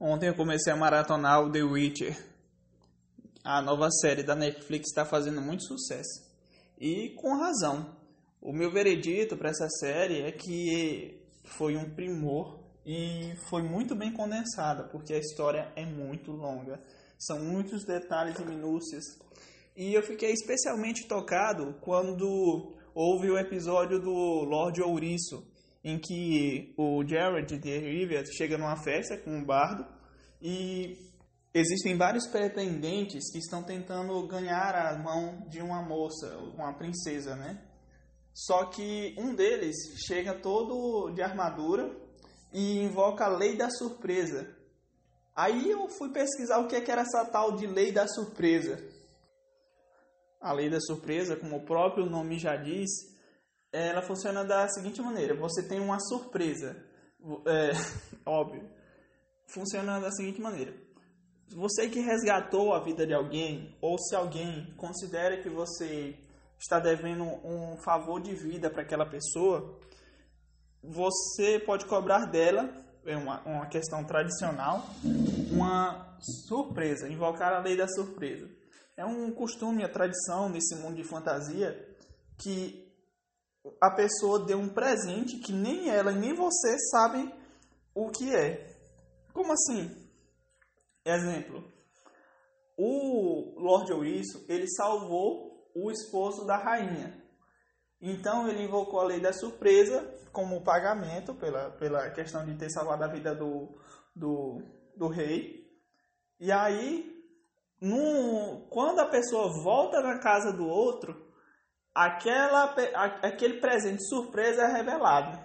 Ontem eu comecei a maratonar o The Witcher. A nova série da Netflix está fazendo muito sucesso. E com razão. O meu veredito para essa série é que foi um primor e foi muito bem condensada, porque a história é muito longa. São muitos detalhes e minúcias. E eu fiquei especialmente tocado quando houve o episódio do Lord Ouriço, em que o Jared de Rivia chega numa festa com um bardo e existem vários pretendentes que estão tentando ganhar a mão de uma moça, uma princesa, né? Só que um deles chega todo de armadura e invoca a lei da surpresa. Aí eu fui pesquisar o que era essa tal de lei da surpresa. A lei da surpresa, como o próprio nome já diz, ela funciona da seguinte maneira: você tem uma surpresa, é, óbvio. Funciona da seguinte maneira: você que resgatou a vida de alguém, ou se alguém considera que você está devendo um favor de vida para aquela pessoa, você pode cobrar dela, é uma, uma questão tradicional, uma surpresa, invocar a lei da surpresa. É um costume, a tradição nesse mundo de fantasia que a pessoa deu um presente que nem ela nem você sabem o que é. Como assim? Exemplo. O Lord Ouriço, ele salvou o esposo da rainha. Então ele invocou a lei da surpresa como pagamento pela, pela questão de ter salvado a vida do, do, do rei. E aí, num, quando a pessoa volta na casa do outro, aquela, aquele presente surpresa é revelado.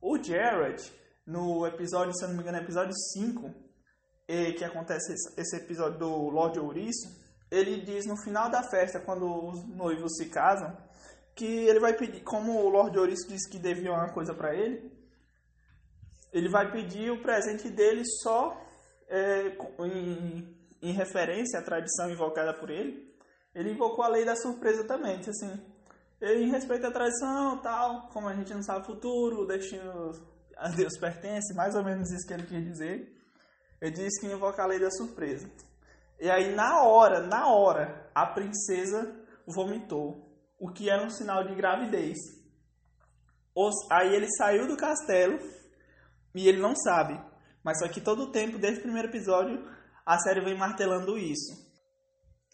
O Jared, no episódio, se eu não me engano, episódio 5, que acontece esse episódio do Lord Ouriço, ele diz no final da festa, quando os noivos se casam, que ele vai pedir, como o Lord Ouriço disse que devia uma coisa para ele, ele vai pedir o presente dele só é, em, em referência à tradição invocada por ele, ele invocou a lei da surpresa também, disse assim, em respeito à tradição, tal, como a gente não sabe o futuro, o destino a Deus pertence, mais ou menos isso que ele quis dizer. Ele disse que invoca a lei da surpresa. E aí, na hora, na hora, a princesa vomitou, o que era um sinal de gravidez. Aí ele saiu do castelo e ele não sabe. Mas só que todo o tempo, desde o primeiro episódio, a série vem martelando isso.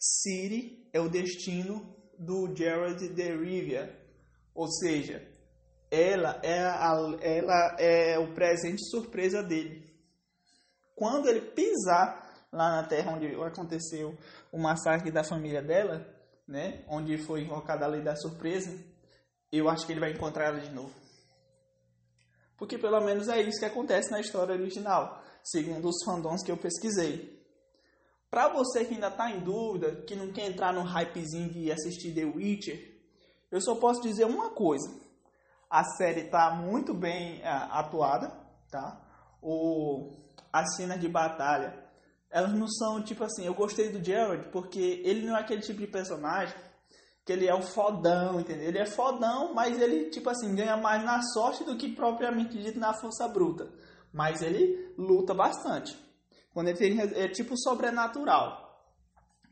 City é o destino do Jared de Rivia, ou seja, ela é, a, ela é o presente surpresa dele. Quando ele pisar lá na terra onde aconteceu o massacre da família dela, né, onde foi invocada a lei da surpresa, eu acho que ele vai encontrar ela de novo. Porque pelo menos é isso que acontece na história original, segundo os fandoms que eu pesquisei. Para você que ainda está em dúvida, que não quer entrar no hypezinho de assistir The Witcher, eu só posso dizer uma coisa. A série está muito bem é, atuada, tá? O, as cenas de batalha, elas não são tipo assim, eu gostei do Jared porque ele não é aquele tipo de personagem que ele é um fodão, entendeu? Ele é fodão, mas ele, tipo assim, ganha mais na sorte do que propriamente dito na força bruta. Mas ele luta bastante. Quando ele tem é tipo sobrenatural.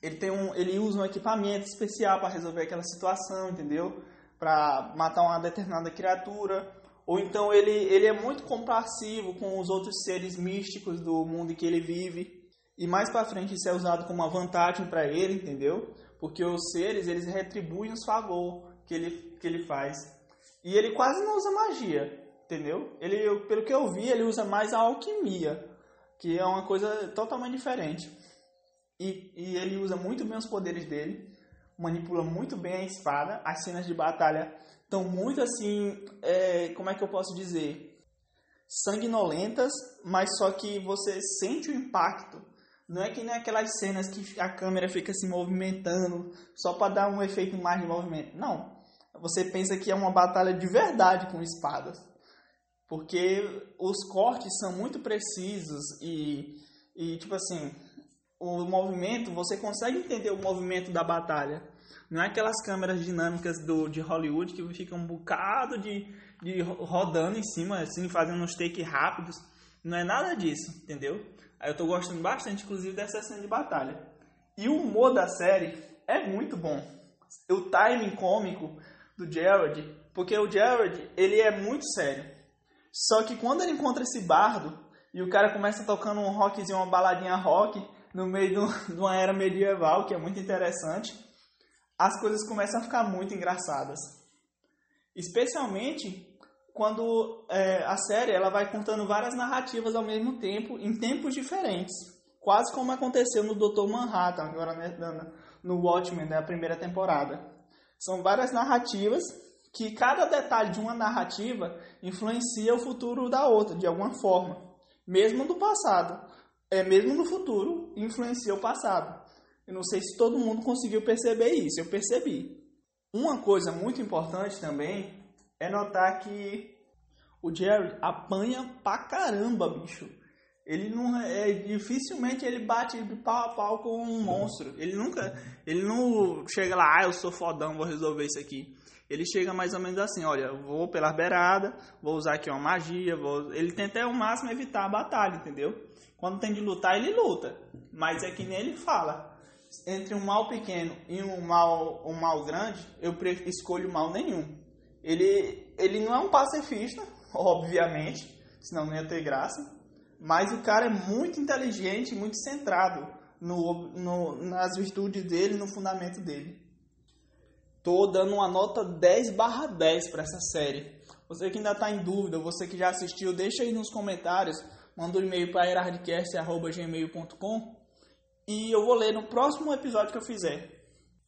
Ele tem um, ele usa um equipamento especial para resolver aquela situação, entendeu? Para matar uma determinada criatura. Ou então ele, ele é muito compassivo com os outros seres místicos do mundo em que ele vive. E mais para frente isso é usado como uma vantagem para ele, entendeu? Porque os seres, eles retribuem os favor que ele, que ele faz. E ele quase não usa magia, entendeu? Ele, pelo que eu vi, ele usa mais a alquimia que é uma coisa totalmente diferente. E, e ele usa muito bem os poderes dele, manipula muito bem a espada, as cenas de batalha estão muito assim, é, como é que eu posso dizer? Sanguinolentas, mas só que você sente o impacto. Não é que nem aquelas cenas que a câmera fica se movimentando só para dar um efeito mais de movimento. Não. Você pensa que é uma batalha de verdade com espadas porque os cortes são muito precisos e, e tipo assim, o movimento, você consegue entender o movimento da batalha. Não é aquelas câmeras dinâmicas do, de Hollywood que ficam um bocado de, de rodando em cima, assim, fazendo uns takes rápidos. Não é nada disso, entendeu? Aí eu tô gostando bastante, inclusive, dessa cena de batalha. E o humor da série é muito bom. O timing cômico do Jared, porque o Jared, ele é muito sério. Só que quando ele encontra esse bardo e o cara começa tocando um rockzinho, uma baladinha rock no meio de uma era medieval, que é muito interessante, as coisas começam a ficar muito engraçadas. Especialmente quando é, a série ela vai contando várias narrativas ao mesmo tempo, em tempos diferentes. Quase como aconteceu no Dr. Manhattan, agora né, no Watchmen, da primeira temporada. São várias narrativas que cada detalhe de uma narrativa influencia o futuro da outra, de alguma forma. Mesmo do passado. É, mesmo no futuro, influencia o passado. Eu não sei se todo mundo conseguiu perceber isso, eu percebi. Uma coisa muito importante também é notar que o Jerry apanha pra caramba, bicho. Ele não é dificilmente ele bate de pau a pau com um monstro. Ele nunca, ele não chega lá, ah, eu sou fodão, vou resolver isso aqui. Ele chega mais ou menos assim, olha, vou pela beirada, vou usar aqui uma magia, vou... ele tenta ao máximo evitar a batalha, entendeu? Quando tem de lutar, ele luta, mas é que nem ele fala. Entre um mal pequeno e um mal, um mal grande, eu escolho mal nenhum. Ele, ele não é um pacifista, obviamente, senão não ia ter graça. Mas o cara é muito inteligente, muito centrado no, no, nas virtudes dele, no fundamento dele. Tô dando uma nota 10 barra 10 para essa série. Você que ainda está em dúvida, você que já assistiu, deixa aí nos comentários, manda um e-mail para erardcast.gmail.com e eu vou ler no próximo episódio que eu fizer.